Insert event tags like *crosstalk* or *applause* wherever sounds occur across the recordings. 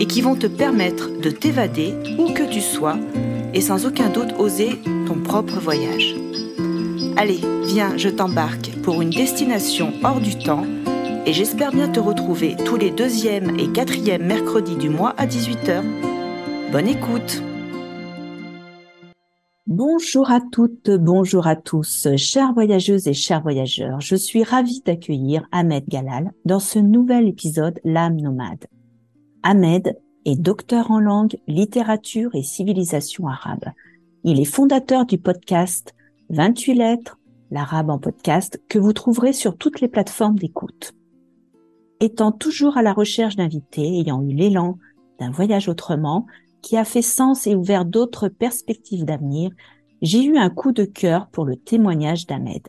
et qui vont te permettre de t'évader où que tu sois et sans aucun doute oser ton propre voyage. Allez, viens, je t'embarque pour une destination hors du temps et j'espère bien te retrouver tous les deuxièmes et quatrièmes mercredis du mois à 18h. Bonne écoute Bonjour à toutes, bonjour à tous, chères voyageuses et chers voyageurs. Je suis ravie d'accueillir Ahmed Galal dans ce nouvel épisode L'âme nomade. Ahmed est docteur en langue, littérature et civilisation arabe. Il est fondateur du podcast 28 lettres, l'arabe en podcast, que vous trouverez sur toutes les plateformes d'écoute. Étant toujours à la recherche d'invités ayant eu l'élan d'un voyage autrement, qui a fait sens et ouvert d'autres perspectives d'avenir, j'ai eu un coup de cœur pour le témoignage d'Ahmed.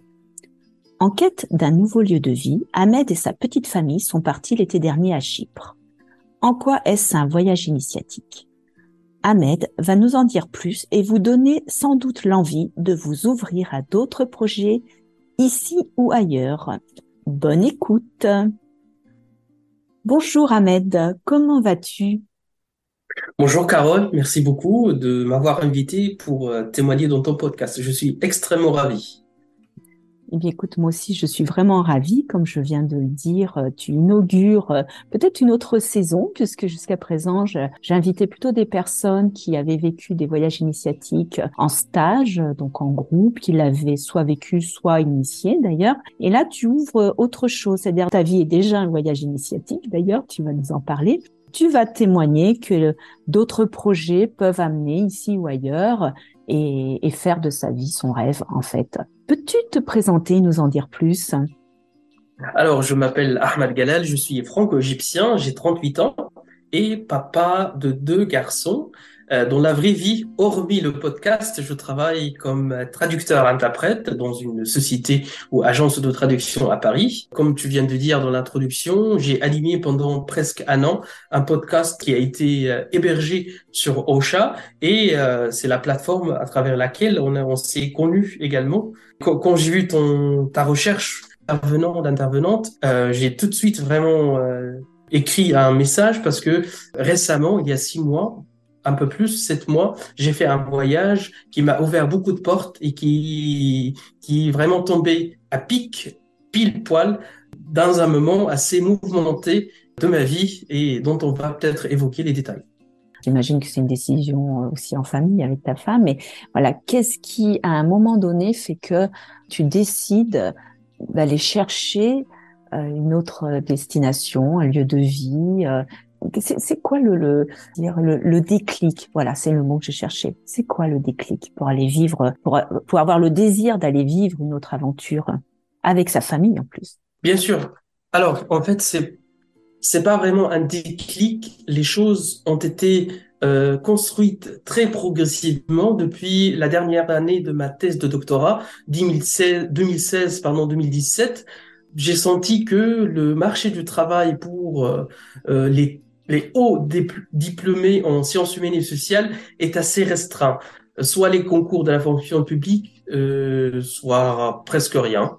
En quête d'un nouveau lieu de vie, Ahmed et sa petite famille sont partis l'été dernier à Chypre. En quoi est-ce un voyage initiatique? Ahmed va nous en dire plus et vous donner sans doute l'envie de vous ouvrir à d'autres projets ici ou ailleurs. Bonne écoute. Bonjour Ahmed, comment vas-tu? Bonjour Carole, merci beaucoup de m'avoir invité pour euh, témoigner dans ton podcast. Je suis extrêmement ravi. Eh bien, écoute, moi aussi, je suis vraiment ravie. Comme je viens de le dire, euh, tu inaugures euh, peut-être une autre saison, puisque jusqu'à présent, j'invitais plutôt des personnes qui avaient vécu des voyages initiatiques en stage, donc en groupe, qui l'avaient soit vécu, soit initié d'ailleurs. Et là, tu ouvres autre chose, c'est-à-dire ta vie est déjà un voyage initiatique, d'ailleurs, tu vas nous en parler. Tu vas témoigner que d'autres projets peuvent amener ici ou ailleurs et, et faire de sa vie son rêve, en fait. Peux-tu te présenter, nous en dire plus? Alors, je m'appelle Ahmad Galal, je suis franco-égyptien, j'ai 38 ans et papa de deux garçons. Euh, dans la vraie vie, hormis le podcast, je travaille comme traducteur-interprète dans une société ou agence de traduction à Paris. Comme tu viens de dire dans l'introduction, j'ai animé pendant presque un an un podcast qui a été euh, hébergé sur Ocha et euh, c'est la plateforme à travers laquelle on, s'est connus également. Quand, j'ai vu ton ta recherche d'intervenant d'intervenante, j'ai tout de suite vraiment écrit un message parce que récemment, il y a six mois, un peu plus, sept mois, j'ai fait un voyage qui m'a ouvert beaucoup de portes et qui, qui est vraiment tombé à pic, pile poil, dans un moment assez mouvementé de ma vie et dont on va peut-être évoquer les détails. J'imagine que c'est une décision aussi en famille avec ta femme, mais voilà, qu'est-ce qui, à un moment donné, fait que tu décides d'aller chercher euh, une autre destination, un lieu de vie, euh, c'est quoi le, le, le, déclic? Voilà, c'est le mot que je cherchais. C'est quoi le déclic pour aller vivre, pour, pour avoir le désir d'aller vivre une autre aventure avec sa famille en plus? Bien sûr. Alors, en fait, c'est c'est pas vraiment un déclic. Les choses ont été euh, construites très progressivement depuis la dernière année de ma thèse de doctorat, 2016, 2016 pardon, 2017 j'ai senti que le marché du travail pour euh, euh les les hauts diplômés en sciences humaines et sociales est assez restreint. Soit les concours de la fonction publique, euh, soit presque rien.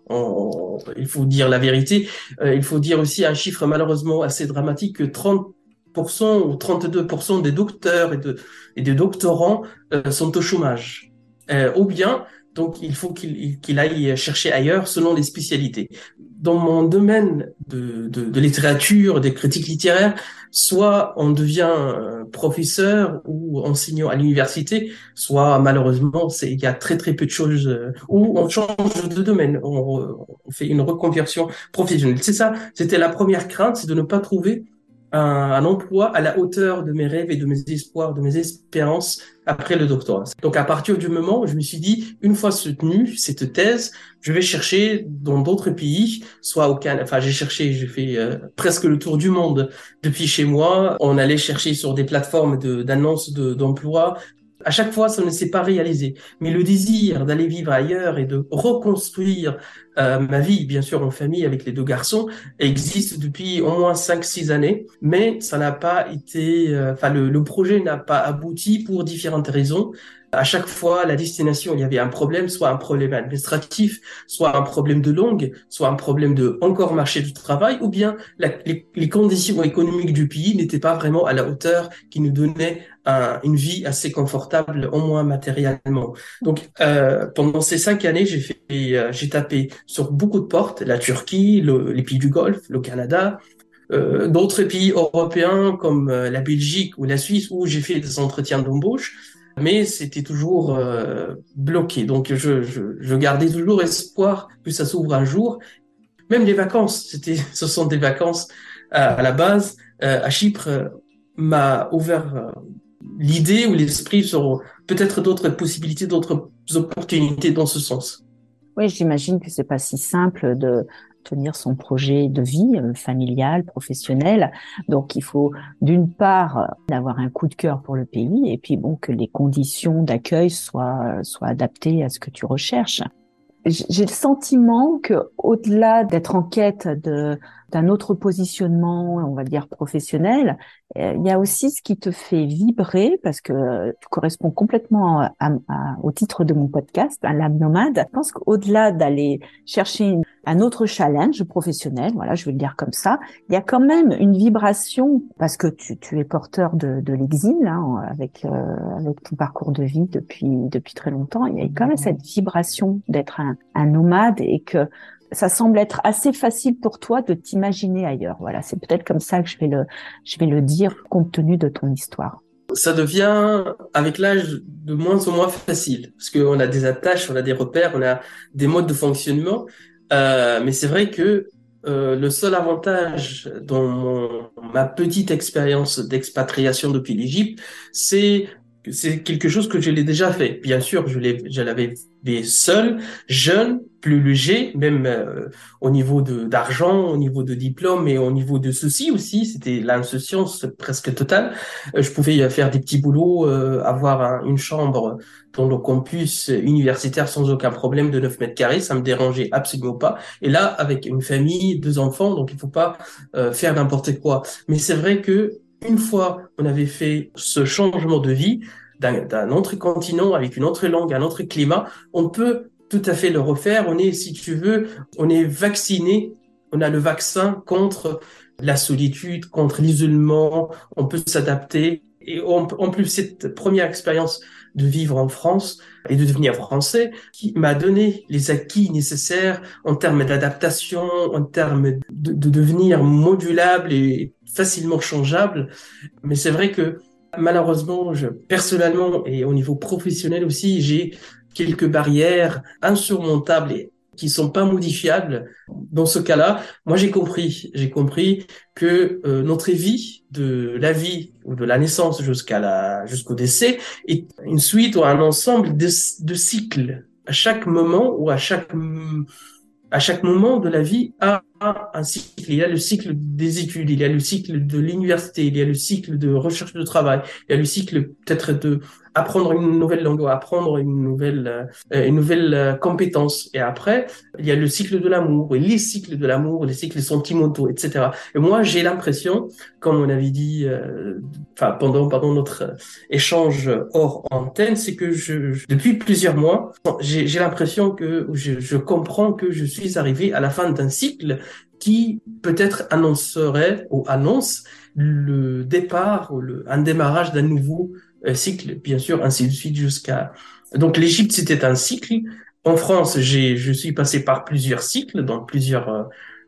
il faut dire la vérité. Euh, il faut dire aussi un chiffre malheureusement assez dramatique que 30% ou 32% des docteurs et, de, et des doctorants euh, sont au chômage. Euh, ou bien, donc, il faut qu'il aille chercher ailleurs selon les spécialités dans mon domaine de, de, de, littérature, des critiques littéraires, soit on devient professeur ou enseignant à l'université, soit malheureusement, il y a très très peu de choses euh, où on change de domaine, on fait une reconversion professionnelle. C'est ça, c'était la première crainte, c'est de ne pas trouver un, un, emploi à la hauteur de mes rêves et de mes espoirs, de mes espérances après le doctorat. Donc à partir du moment où je me suis dit, une fois soutenue cette thèse, je vais chercher dans d'autres pays, soit au Canada, enfin j'ai cherché, j'ai fait euh, presque le tour du monde depuis chez moi. On allait chercher sur des plateformes d'annonces d'emploi, à chaque fois, ça ne s'est pas réalisé. Mais le désir d'aller vivre ailleurs et de reconstruire euh, ma vie, bien sûr en famille avec les deux garçons, existe depuis au moins 5-6 années. Mais ça n'a pas été... Euh, enfin, le, le projet n'a pas abouti pour différentes raisons. À chaque fois, la destination, il y avait un problème, soit un problème administratif, soit un problème de langue, soit un problème de encore marché du travail, ou bien les, conditions économiques du pays n'étaient pas vraiment à la hauteur qui nous donnait un, une vie assez confortable, au moins matériellement. Donc, euh, pendant ces cinq années, euh, j'ai tapé sur beaucoup de portes, la Turquie, le, les pays du Golfe, le Canada, euh, d'autres pays européens comme la Belgique ou la Suisse où j'ai fait des entretiens d'embauche mais c'était toujours euh, bloqué. Donc je, gardais toujours espoir que ça s'ouvre un jour. Même les vacances, c'était, *laughs* ce sont des vacances à, à la base. Euh, à Chypre, euh, m'a ouvert euh, l'idée ou l'esprit sur peut-être d'autres possibilités, d'autres opportunités dans ce sens. Oui, j'imagine que c'est pas si simple de tenir son projet de vie euh, familial, professionnel. Donc il faut d'une part avoir un coup de cœur pour le pays et puis bon que les conditions d'accueil soient soient adaptées à ce que tu recherches. J'ai le sentiment que au-delà d'être en quête de d'un autre positionnement, on va dire professionnel, euh, il y a aussi ce qui te fait vibrer parce que tu corresponds complètement au titre de mon podcast, à l'âme nomade. Je pense qu'au-delà d'aller chercher un autre challenge professionnel, voilà, je vais le dire comme ça, il y a quand même une vibration parce que tu, tu es porteur de, de l'exil hein, avec euh, avec ton parcours de vie depuis depuis très longtemps. Il y a quand même cette vibration d'être un, un nomade et que ça semble être assez facile pour toi de t'imaginer ailleurs. Voilà, c'est peut-être comme ça que je vais le, je vais le dire compte tenu de ton histoire. Ça devient, avec l'âge, de moins en moins facile parce qu'on a des attaches, on a des repères, on a des modes de fonctionnement. Euh, mais c'est vrai que euh, le seul avantage dans ma petite expérience d'expatriation depuis l'Égypte, c'est c'est quelque chose que je l'ai déjà fait. Bien sûr, je l'ai, je l'avais fait seul, jeune, plus léger, même euh, au niveau de d'argent, au niveau de diplôme et au niveau de soucis aussi. C'était l'insouciance presque totale. Euh, je pouvais faire des petits boulots, euh, avoir une chambre dans le campus universitaire sans aucun problème de 9 mètres carrés. Ça me dérangeait absolument pas. Et là, avec une famille, deux enfants, donc il faut pas faire n'importe quoi. Mais c'est vrai que une fois on avait fait ce changement de vie, d'un autre continent, avec une autre langue, un autre climat, on peut tout à fait le refaire. On est, si tu veux, on est vacciné, on a le vaccin contre la solitude, contre l'isolement, on peut s'adapter. Et en, plus, cette première expérience de vivre en France et de devenir français qui m'a donné les acquis nécessaires en termes d'adaptation, en termes de, de devenir modulable et facilement changeable. Mais c'est vrai que malheureusement, je, personnellement et au niveau professionnel aussi, j'ai quelques barrières insurmontables et qui sont pas modifiables. Dans ce cas-là, moi j'ai compris, j'ai compris que euh, notre vie, de la vie ou de la naissance jusqu'à la jusqu'au décès, est une suite ou un ensemble de, de cycles. À chaque moment ou à chaque à chaque moment de la vie a un cycle. Il y a le cycle des études, il y a le cycle de l'université, il y a le cycle de recherche de travail, il y a le cycle peut-être de apprendre une nouvelle langue, apprendre une nouvelle, euh, une nouvelle euh, compétence. Et après, il y a le cycle de l'amour, et les cycles de l'amour, les cycles sentimentaux, etc. Et moi, j'ai l'impression, comme on avait dit, euh, enfin pendant pendant notre échange hors antenne, c'est que je, depuis plusieurs mois, j'ai l'impression que je, je comprends que je suis arrivé à la fin d'un cycle qui peut-être annoncerait ou annonce le départ ou le, un démarrage d'un nouveau euh, cycle, bien sûr, ainsi de suite jusqu'à. Donc l'Égypte c'était un cycle. En France, j'ai, je suis passé par plusieurs cycles, dans plusieurs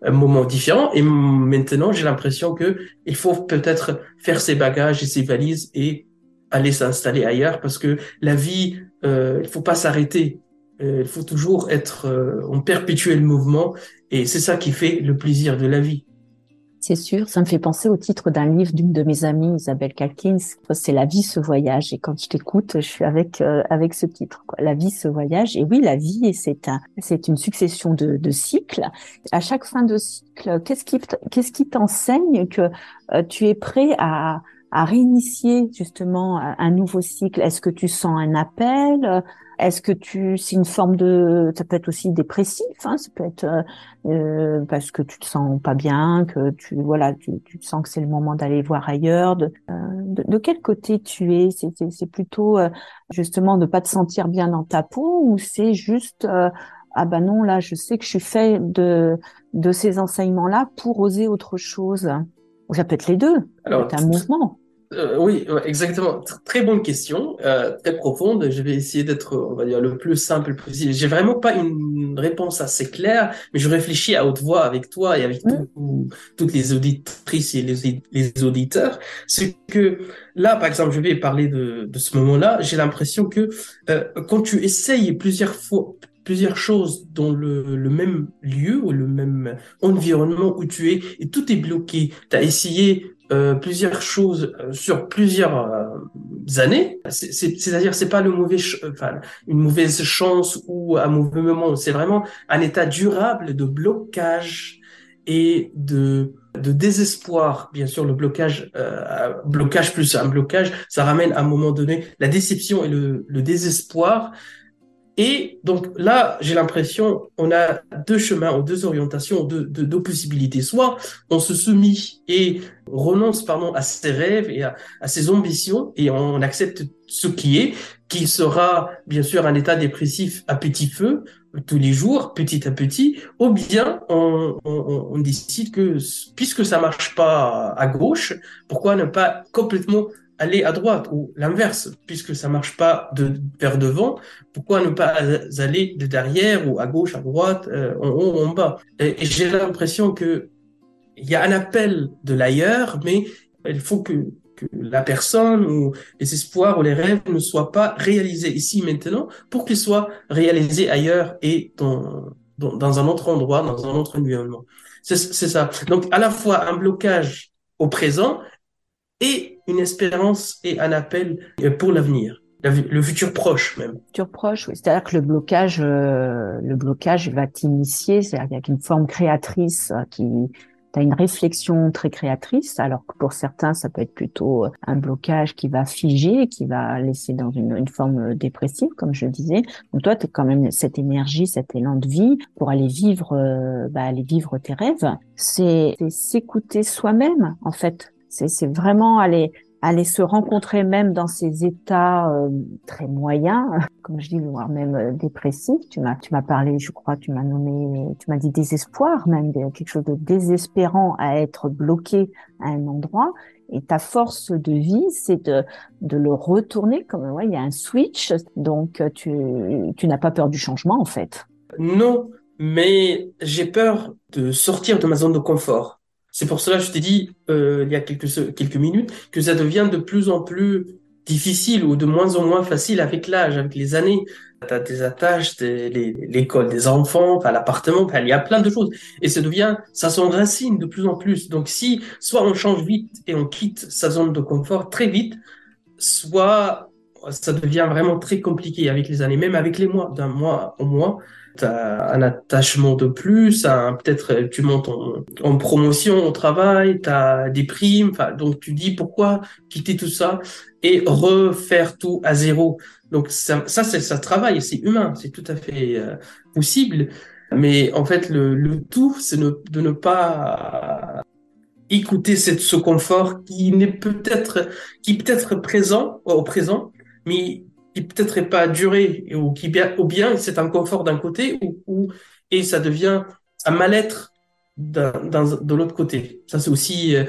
euh, moments différents, et maintenant j'ai l'impression que il faut peut-être faire ses bagages et ses valises et aller s'installer ailleurs parce que la vie, euh, il faut pas s'arrêter. Euh, il faut toujours être en perpétuel mouvement et c'est ça qui fait le plaisir de la vie. C'est sûr, ça me fait penser au titre d'un livre d'une de mes amies, Isabelle Calkins, c'est La vie ce voyage. Et quand je t'écoute, je suis avec euh, avec ce titre, quoi. La vie ce voyage. Et oui, la vie, c'est un, c'est une succession de, de cycles. À chaque fin de cycle, qu'est-ce qui qu'est-ce qui t'enseigne que euh, tu es prêt à à réinitier justement un nouveau cycle? Est-ce que tu sens un appel? Est-ce que tu, c'est une forme de, ça peut être aussi dépressif, hein, ça peut être euh, euh, parce que tu te sens pas bien, que tu, voilà, tu, tu sens que c'est le moment d'aller voir ailleurs. De, euh, de, quel côté tu es? C'est, c'est, plutôt justement de pas te sentir bien dans ta peau ou c'est juste ah ben non là, je sais que je suis fait de de ces enseignements là pour oser autre chose? Ça peut être les deux. Alors, c'est un mouvement. Euh, oui, exactement. Très bonne question, euh, très profonde. Je vais essayer d'être, on va dire, le plus simple possible. J'ai vraiment pas une réponse assez claire, mais je réfléchis à haute voix avec toi et avec mmh. toutes les auditrices et les, les auditeurs. C'est que là, par exemple, je vais parler de, de ce moment-là. J'ai l'impression que euh, quand tu essayes plusieurs fois, plusieurs choses dans le, le, même lieu ou le même environnement où tu es et tout est bloqué. Tu as essayé euh, plusieurs choses euh, sur plusieurs euh, années. C'est-à-dire, c'est pas le mauvais, enfin, une mauvaise chance ou un mauvais moment. C'est vraiment un état durable de blocage et de de désespoir. Bien sûr, le blocage, blocage plus un blocage, ça ramène à un moment donné la déception et le, le désespoir et donc là, j'ai l'impression, on a deux chemins deux orientations, deux, possibilités. Soit on se soumet et renonce pardon, à ses rêves et à, ses ambitions et on accepte ce qui est, qui sera bien sûr un état dépressif à petit feu tous les jours, petit à petit, ou bien on, on, on décide que puisque ça marche pas à gauche, pourquoi ne pas complètement aller à droite ou l'inverse, puisque ça marche pas de vers devant, pourquoi ne pas aller de derrière ou à gauche, à droite, euh, en haut, en bas? Et, j'ai l'impression que il y a un appel de l'ailleurs, mais il faut que, la personne ou les espoirs ou les rêves ne soient pas réalisés ici maintenant pour qu'ils soient réalisés ailleurs et dans, dans un autre endroit, dans un autre environnement. C'est ça. Donc à la fois un blocage au présent et une espérance et un appel euh, pour l'avenir, le futur proche même. Futur proche, oui. C'est-à-dire que le blocage, euh, le blocage va t'initier, c'est-à-dire qu'il y a une forme créatrice euh, qui tu as une réflexion très créatrice, alors que pour certains, ça peut être plutôt un blocage qui va figer, qui va laisser dans une, forme dépressive, comme je disais. Donc toi, tu as quand même cette énergie, cet élan de vie pour aller vivre, bah, aller vivre tes rêves. C'est s'écouter soi-même, en fait. C'est vraiment aller aller se rencontrer même dans ces états euh, très moyens, *laughs* comme je dis, voire même euh, dépressifs. Tu m'as tu m'as parlé, je crois, tu m'as nommé, tu m'as dit désespoir, même quelque chose de désespérant à être bloqué à un endroit. Et ta force de vie, c'est de, de le retourner comme ouais, il y a un switch. Donc tu tu n'as pas peur du changement en fait. Non, mais j'ai peur de sortir de ma zone de confort. C'est pour cela que je t'ai dit euh, il y a quelques, minutes que ça devient de plus en plus difficile ou de moins en moins facile avec l'âge, avec les années. Tu as des attaches, l'école des enfants, l'appartement, il y a plein de choses. Et ça devient, ça s'enracine de plus en plus. Donc si soit on change vite et on quitte sa zone de confort très vite, soit ça devient vraiment très compliqué avec les années, même avec les mois, d'un mois au mois tu as un attachement de plus, peut-être tu montes en, promotion au travail, tu as des primes, donc tu dis pourquoi quitter tout ça et refaire tout à zéro. Donc ça, ça ça travaille, c'est humain, c'est tout à fait euh, possible. Mais en fait, le, le tout, c'est de ne pas écouter cette, ce confort qui n'est peut-être qui peut-être présent au présent, mais qui peut-être pas duré ou qui ou bien c'est un confort d'un côté ou, et ça devient un mal-être de l'autre côté. Ça c'est aussi euh,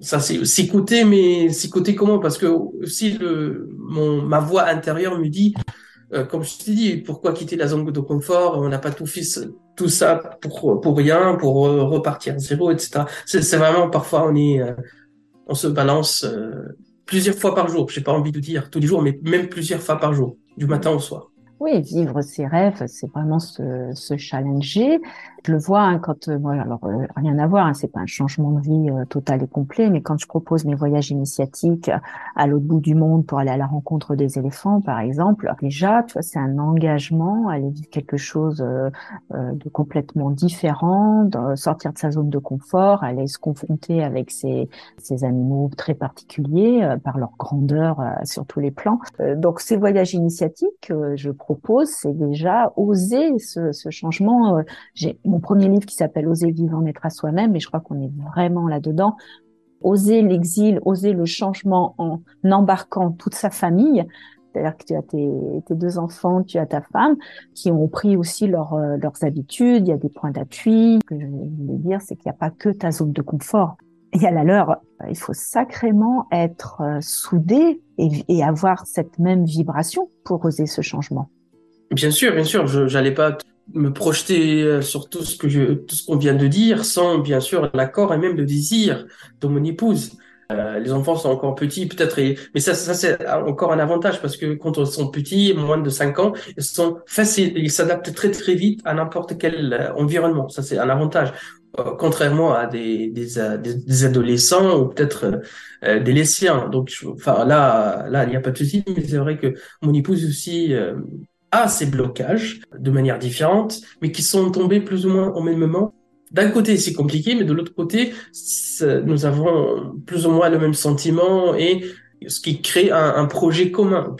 ça c'est s'écouter mais s'écouter comment? Parce que si le mon ma voix intérieure me dit euh, comme je t'ai dit pourquoi quitter la zone de confort? On n'a pas tout fait tout ça pour pour rien pour repartir à zéro etc c'est vraiment parfois on est euh, on se balance plusieurs fois par jour. J'ai pas envie de dire tous les jours, mais même plusieurs fois par jour, du matin au soir. Oui, vivre ses rêves, c'est vraiment se, se challenger. Je le vois hein, quand, euh, alors euh, rien à voir, hein, c'est pas un changement de vie euh, total et complet, mais quand je propose mes voyages initiatiques à l'autre bout du monde pour aller à la rencontre des éléphants, par exemple, déjà, tu vois, c'est un engagement, aller vivre quelque chose de complètement différent, de sortir de sa zone de confort, aller se confronter avec ces, ces animaux très particuliers par leur grandeur sur tous les plans. donc ces voyages initiatiques, je propose, c'est déjà oser ce, ce changement. Euh, j'ai mon premier livre qui s'appelle Oser vivre en être à soi-même, et je crois qu'on est vraiment là-dedans. Oser l'exil, oser le changement en embarquant toute sa famille. C'est-à-dire que tu as tes, deux enfants, tu as ta femme, qui ont pris aussi euh, leurs habitudes, il y a des points d'appui. Ce que je voulais dire, c'est qu'il n'y a pas que ta zone de confort. Il y a la leur. Il faut sacrément être euh, soudé et, et avoir cette même vibration pour oser ce changement. Bien sûr, bien sûr, je n'allais pas me projeter euh, sur tout ce que je, tout ce qu'on vient de dire, sans bien sûr l'accord et même le désir de mon épouse. Euh, les enfants sont encore petits, peut-être, mais ça, ça c'est encore un avantage parce que quand ils sont petits, moins de 5 ans, ils sont faciles, ils s'adaptent très très vite à n'importe quel euh, environnement. Ça c'est un avantage. contrairement à des, des, des, adolescents ou peut-être des lycéens. Donc, enfin là, là, il n'y a pas de souci, mais c'est vrai que mon épouse aussi à ces blocages de manière différente, mais qui sont tombés plus ou moins au même moment. D'un côté, c'est compliqué, mais de l'autre côté, nous avons plus ou moins le même sentiment et ce qui crée un, projet commun.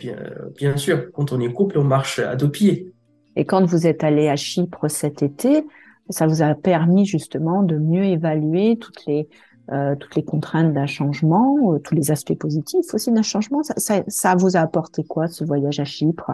Bien, sûr, quand on est couple, on marche à deux pieds. Et quand vous êtes allé à Chypre cet été, ça vous a permis justement de mieux évaluer toutes les euh, contraintes d'un changement, euh, tous les aspects positifs aussi d'un changement. Ça vous a apporté quoi ce voyage à Chypre?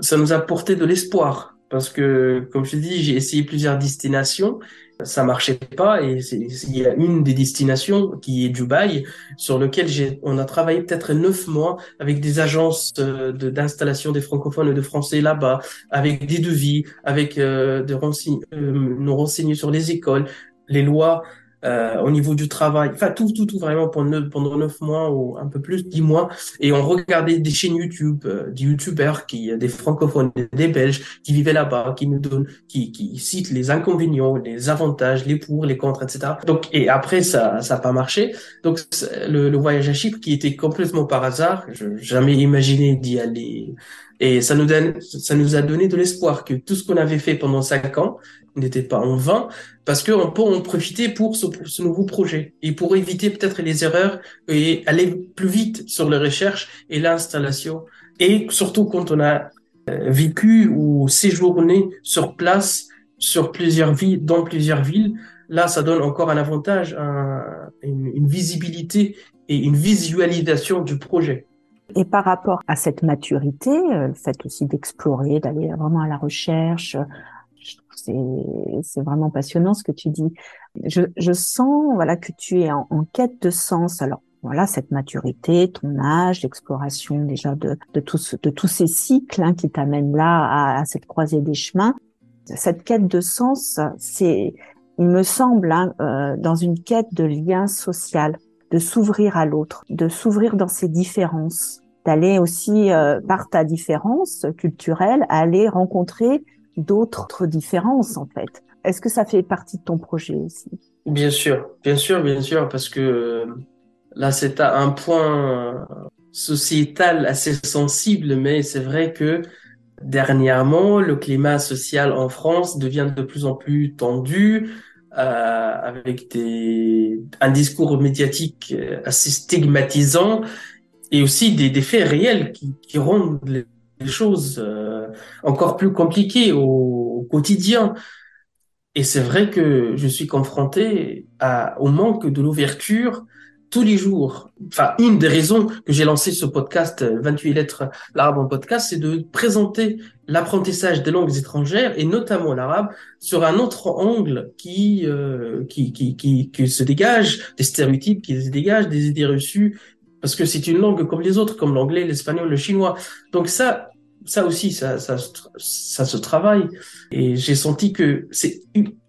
Ça nous a porté de l'espoir. Parce que, comme je dis, j'ai essayé plusieurs destinations, ça marchait pas et il y a une des destinations qui est Dubaï sur lequel on a travaillé peut-être neuf mois avec des agences euh, d'installation des francophones et de français là-bas, avec des devis, avec euh, de euh, nous renseigner sur les écoles, les lois euh, au niveau du travail, enfin tout, tout, tout vraiment pendant, pendant neuf mois ou un peu plus, dix mois, et on regardait des chaînes YouTube, euh, des YouTubeurs qui, des francophones, des Belges qui vivaient là-bas, qui nous donnent, qui, qui citent les inconvénients, les avantages, les pour, les contre, etc. Donc et après ça, ça n'a pas marché. Donc le, le voyage à Chypre qui était complètement par hasard, je jamais imaginé d'y aller. Et ça nous donne, ça nous a donné de l'espoir que tout ce qu'on avait fait pendant cinq ans, n'était pas en vain, parce qu'on peut en profiter pour ce, ce, nouveau projet et pour éviter peut-être les erreurs et aller plus vite sur les recherches et l'installation. Et surtout quand on a euh, vécu ou séjourné sur place, sur plusieurs villes, dans plusieurs villes, là, ça donne encore un avantage, un, une, une visibilité et une visualisation du projet. Et par rapport à cette maturité, euh, le fait aussi d'explorer, d'aller vraiment à la recherche, c'est vraiment passionnant ce que tu dis. Je, je sens voilà que tu es en, quête de sens. Alors voilà cette maturité, ton âge, l'exploration déjà de, de, tous, de tous ces cycles hein, qui t'amènent là à, à, cette croisée des chemins. Cette quête de sens, c'est, il me semble, hein, euh, dans une quête de lien social, de s'ouvrir à l'autre, de s'ouvrir dans ses différences, d'aller aussi euh, par ta différence culturelle, aller rencontrer d'autres différences en fait. Est-ce que ça fait partie de ton projet aussi? Bien sûr, bien sûr, bien sûr, parce que euh, là c'est un point sociétal assez sensible, mais c'est vrai que dernièrement le climat social en France devient de plus en plus tendu. Euh, avec un discours médiatique assez stigmatisant et aussi des, faits réels qui, rendent les, choses euh, encore plus compliquées au, quotidien. Et c'est vrai que je suis confronté au manque de l'ouverture tous les jours. Enfin, une des raisons que j'ai lancé ce podcast 28 lettres l'arabe en podcast, c'est de présenter l'apprentissage des langues étrangères et notamment l'arabe sur un autre angle qui, euh, qui, qui, qui, qui se dégage des stéréotypes, qui se dégage des idées reçues parce que c'est une langue comme les autres, comme l'anglais, l'espagnol, le chinois. Donc ça, ça aussi, ça, ça, ça se travaille. Et j'ai senti que c'est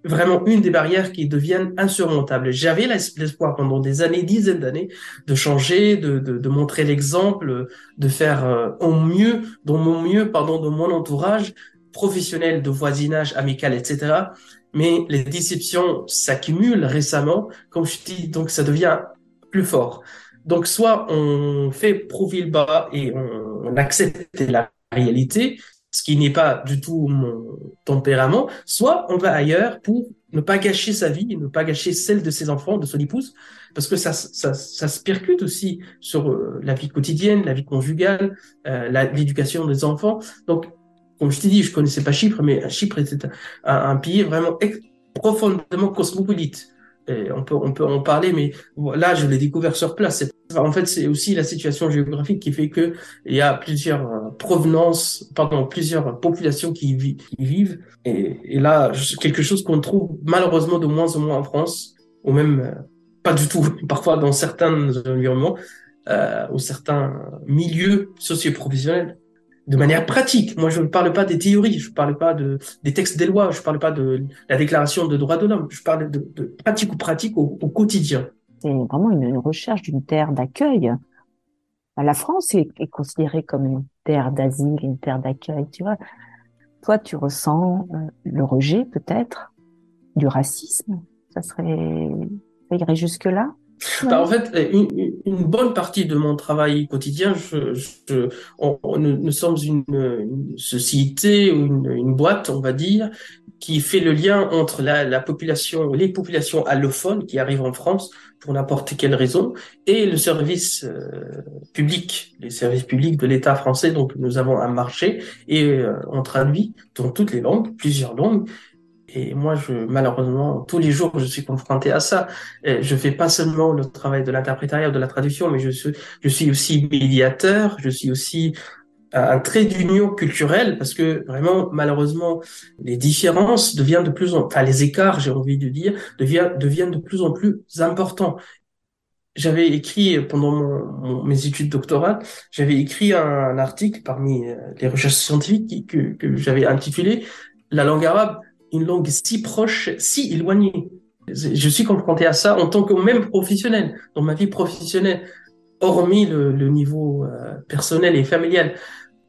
vraiment une des barrières qui deviennent insurmontables. J'avais l'espoir pendant des années, dizaines d'années, de changer, de, de, de montrer l'exemple, de faire euh, au mieux, dans mon mieux, pardon, de mon entourage professionnel, de voisinage, amical, etc. Mais les déceptions s'accumulent récemment, comme je dis, donc ça devient plus fort. Donc, soit on fait profil bas et on, on accepte la réalité, ce qui n'est pas du tout mon tempérament, soit on va ailleurs pour ne pas gâcher sa vie, ne pas gâcher celle de ses enfants, de son épouse, parce que ça, ça, ça se percute aussi sur euh, la vie quotidienne, la vie conjugale, euh, l'éducation des enfants. Donc, comme je t'ai dit, je connaissais pas Chypre, mais Chypre était un, pays vraiment profondément cosmopolite. Et on peut, on peut en parler, mais là, je l'ai découvert sur place. En fait, c'est aussi la situation géographique qui fait que il y a plusieurs euh, provenances, pardon, plusieurs populations qui, qui vivent. Et, et, là, quelque chose qu'on trouve malheureusement de moins en moins en France, ou même euh, pas du tout, *laughs* parfois dans certains environnements euh, ou certains milieux socio-professionnels de manière pratique. Moi, je ne parle pas des théories, je ne parle pas de, des textes des lois, je ne parle pas de la déclaration de droits de l'homme, je parle de, pratique ou pratique au quotidien. C'est vraiment une, recherche d'une terre d'accueil. La France est, considérée comme une terre d'asile, une terre d'accueil, tu vois. Toi, tu ressens euh, le rejet, peut-être, du racisme? Ça serait, ça irait Bah, en fait, une, une, bonne partie de mon travail quotidien, je, je, on, nous sommes une, une société ou une, une, boîte, on va dire, qui fait le lien entre la, la, population, les populations allophones qui arrivent en France pour n'importe quelle raison, et le service euh, public, les services publics de l'État français. Donc, nous avons un marché et euh, on traduit dans toutes les langues, plusieurs langues, et moi, je, malheureusement, tous les jours, je suis confronté à ça. Je fais pas seulement le travail de l'interprétariat ou de la traduction, mais je suis, je suis aussi médiateur, je suis aussi un trait d'union culturelle parce que vraiment, malheureusement, les différences deviennent de plus en, enfin, les écarts, j'ai envie de dire, deviennent, deviennent de plus en plus importants. J'avais écrit pendant mes études doctorales, j'avais écrit un, article parmi euh, les recherches scientifiques que, que j'avais intitulé La langue arabe une langue si proche, si éloignée. Je suis confronté à ça en tant que même professionnel, dans ma vie professionnelle, hormis le, niveau euh, personnel et familial.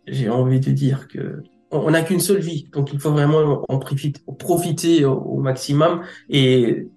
J'ai envie de dire que on n'a qu'une seule vie, donc il faut vraiment en profiter, profiter au, maximum et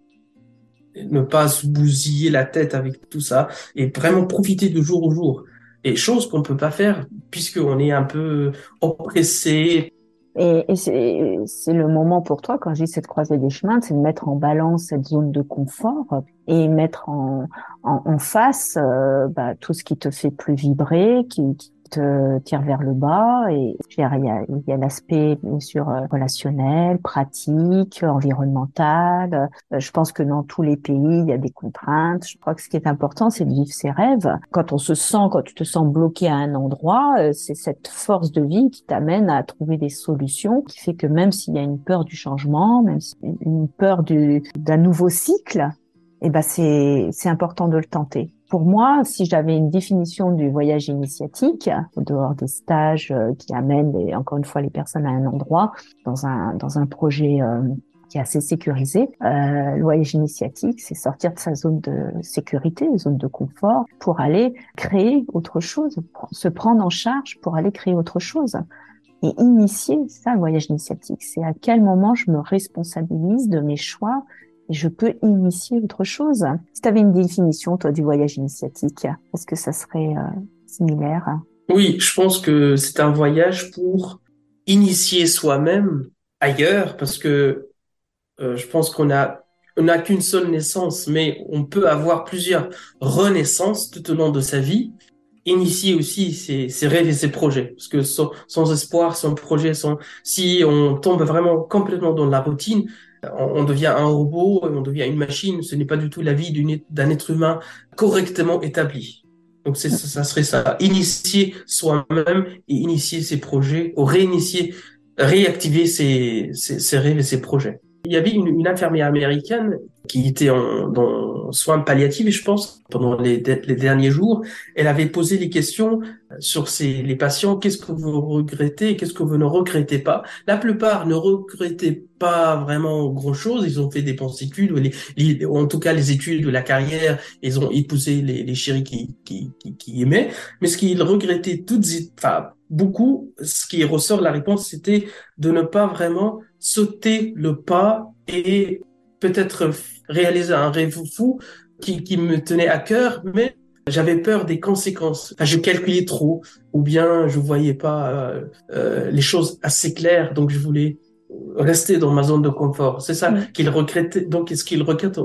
ne pas se bousiller la tête avec tout ça et vraiment profiter de jour au jour. Et chose qu'on peut pas faire puisqu'on est un peu oppressé et, et c'est le moment pour toi, quand je dis cette croisée des chemins, c'est de mettre en balance cette zone de confort et mettre en, en, en face euh, bah, tout ce qui te fait plus vibrer, qui, qui tire vers le bas et il y a, l'aspect bien euh, relationnel, pratique, environnemental. Euh, je pense que dans tous les pays, il y a des contraintes. Je crois que ce qui est important, c'est de vivre ses rêves. Quand on se sent, quand tu te sens bloqué à un endroit, euh, c'est cette force de vie qui t'amène à trouver des solutions, qui fait que même s'il y a une peur du changement, même une peur d'un nouveau cycle, eh ben c'est important de le tenter. Pour moi, si j'avais une définition du voyage initiatique, au dehors des stages euh, qui amènent encore une fois les personnes à un endroit dans un projet euh, qui est assez sécurisé. Euh, le voyage initiatique, c'est sortir de sa zone de sécurité, zone de confort, pour aller créer autre chose, se prendre en charge pour aller créer autre chose. Et initier, c'est ça le voyage initiatique, c'est à quel moment je me responsabilise de mes choix et je peux initier autre chose. Si tu avais une définition, toi, du voyage initiatique, est-ce que ça serait euh, similaire? Oui, je pense que c'est un voyage pour initier soi-même ailleurs, parce que euh, je pense qu'on a n'a qu'une seule naissance, mais on peut avoir plusieurs renaissances tout au long de sa vie. Initier aussi ses, rêves et ses projets, parce que sans, sans espoir, sans projet, sans si on tombe vraiment complètement dans la routine, on devient un robot, on devient une machine. Ce n'est pas du tout la vie d'un être humain correctement établi. Donc ça serait ça, initier soi-même et initier ses projets, ou réinitier, réactiver ses, ses, ses rêves et ses projets. Il y avait une, infirmière américaine qui était en, dans soins palliatifs, je pense, pendant les, les, derniers jours. Elle avait posé les questions sur ces, les patients. Qu'est-ce que vous regrettez Qu'est-ce que vous ne regrettez pas? La plupart ne regrettaient pas vraiment grand-chose. Ils ont fait des bons études, les, en tout cas les études de la carrière. Ils ont épousé les, les chéris qui, qui, qui, qui aimaient. Mais ce qu'ils regrettaient toutes, enfin, beaucoup, ce qui ressort de la réponse, c'était de ne pas vraiment sauter le pas et peut-être réaliser un rêve fou qui, qui me tenait à cœur, mais j'avais peur des conséquences. Enfin, je calculais trop, ou bien je voyais pas euh, euh, les choses assez claires, donc je voulais rester dans ma zone de confort. C'est ça qu'il regrettait. Donc, ce qu'il regrette,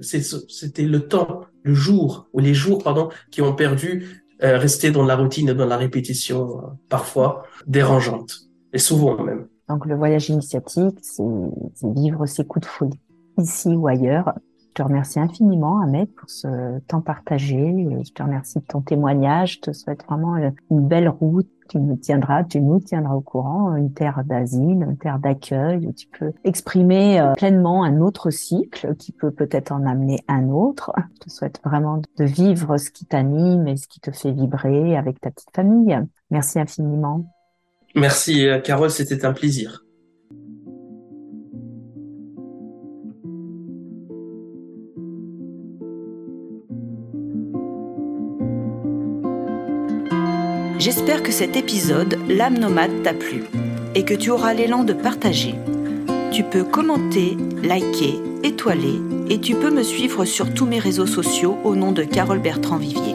c'était le temps, le jour, ou les jours, pardon, qui ont perdu, euh, rester dans la routine et dans la répétition, euh, parfois dérangeante, et souvent même. Donc, le voyage initiatique, c'est vivre ses coups de folie, ici ou ailleurs, je te remercie infiniment, Ahmed, pour ce temps partagé. Je te remercie de ton témoignage. Je te souhaite vraiment une belle route. Tu nous tiendras, tu nous tiendras au courant. Une terre d'asile, une terre d'accueil où tu peux exprimer euh, pleinement un autre cycle qui peut peut-être en amener un autre. Je te souhaite vraiment de vivre ce qui t'anime et ce qui te fait vibrer avec ta petite famille. Merci infiniment. Merci, euh, Carole. C'était un plaisir. J'espère que cet épisode, L'âme nomade, t'a plu et que tu auras l'élan de partager. Tu peux commenter, liker, étoiler et tu peux me suivre sur tous mes réseaux sociaux au nom de Carole Bertrand Vivier.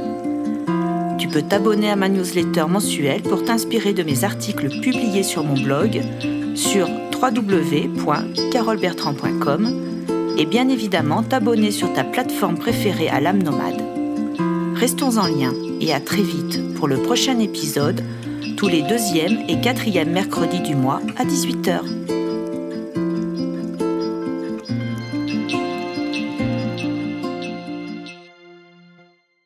Tu peux t'abonner à ma newsletter mensuelle pour t'inspirer de mes articles publiés sur mon blog sur www.carolebertrand.com et bien évidemment t'abonner sur ta plateforme préférée à l'âme nomade. Restons en lien et à très vite pour le prochain épisode, tous les deuxième et quatrième mercredis du mois à 18h.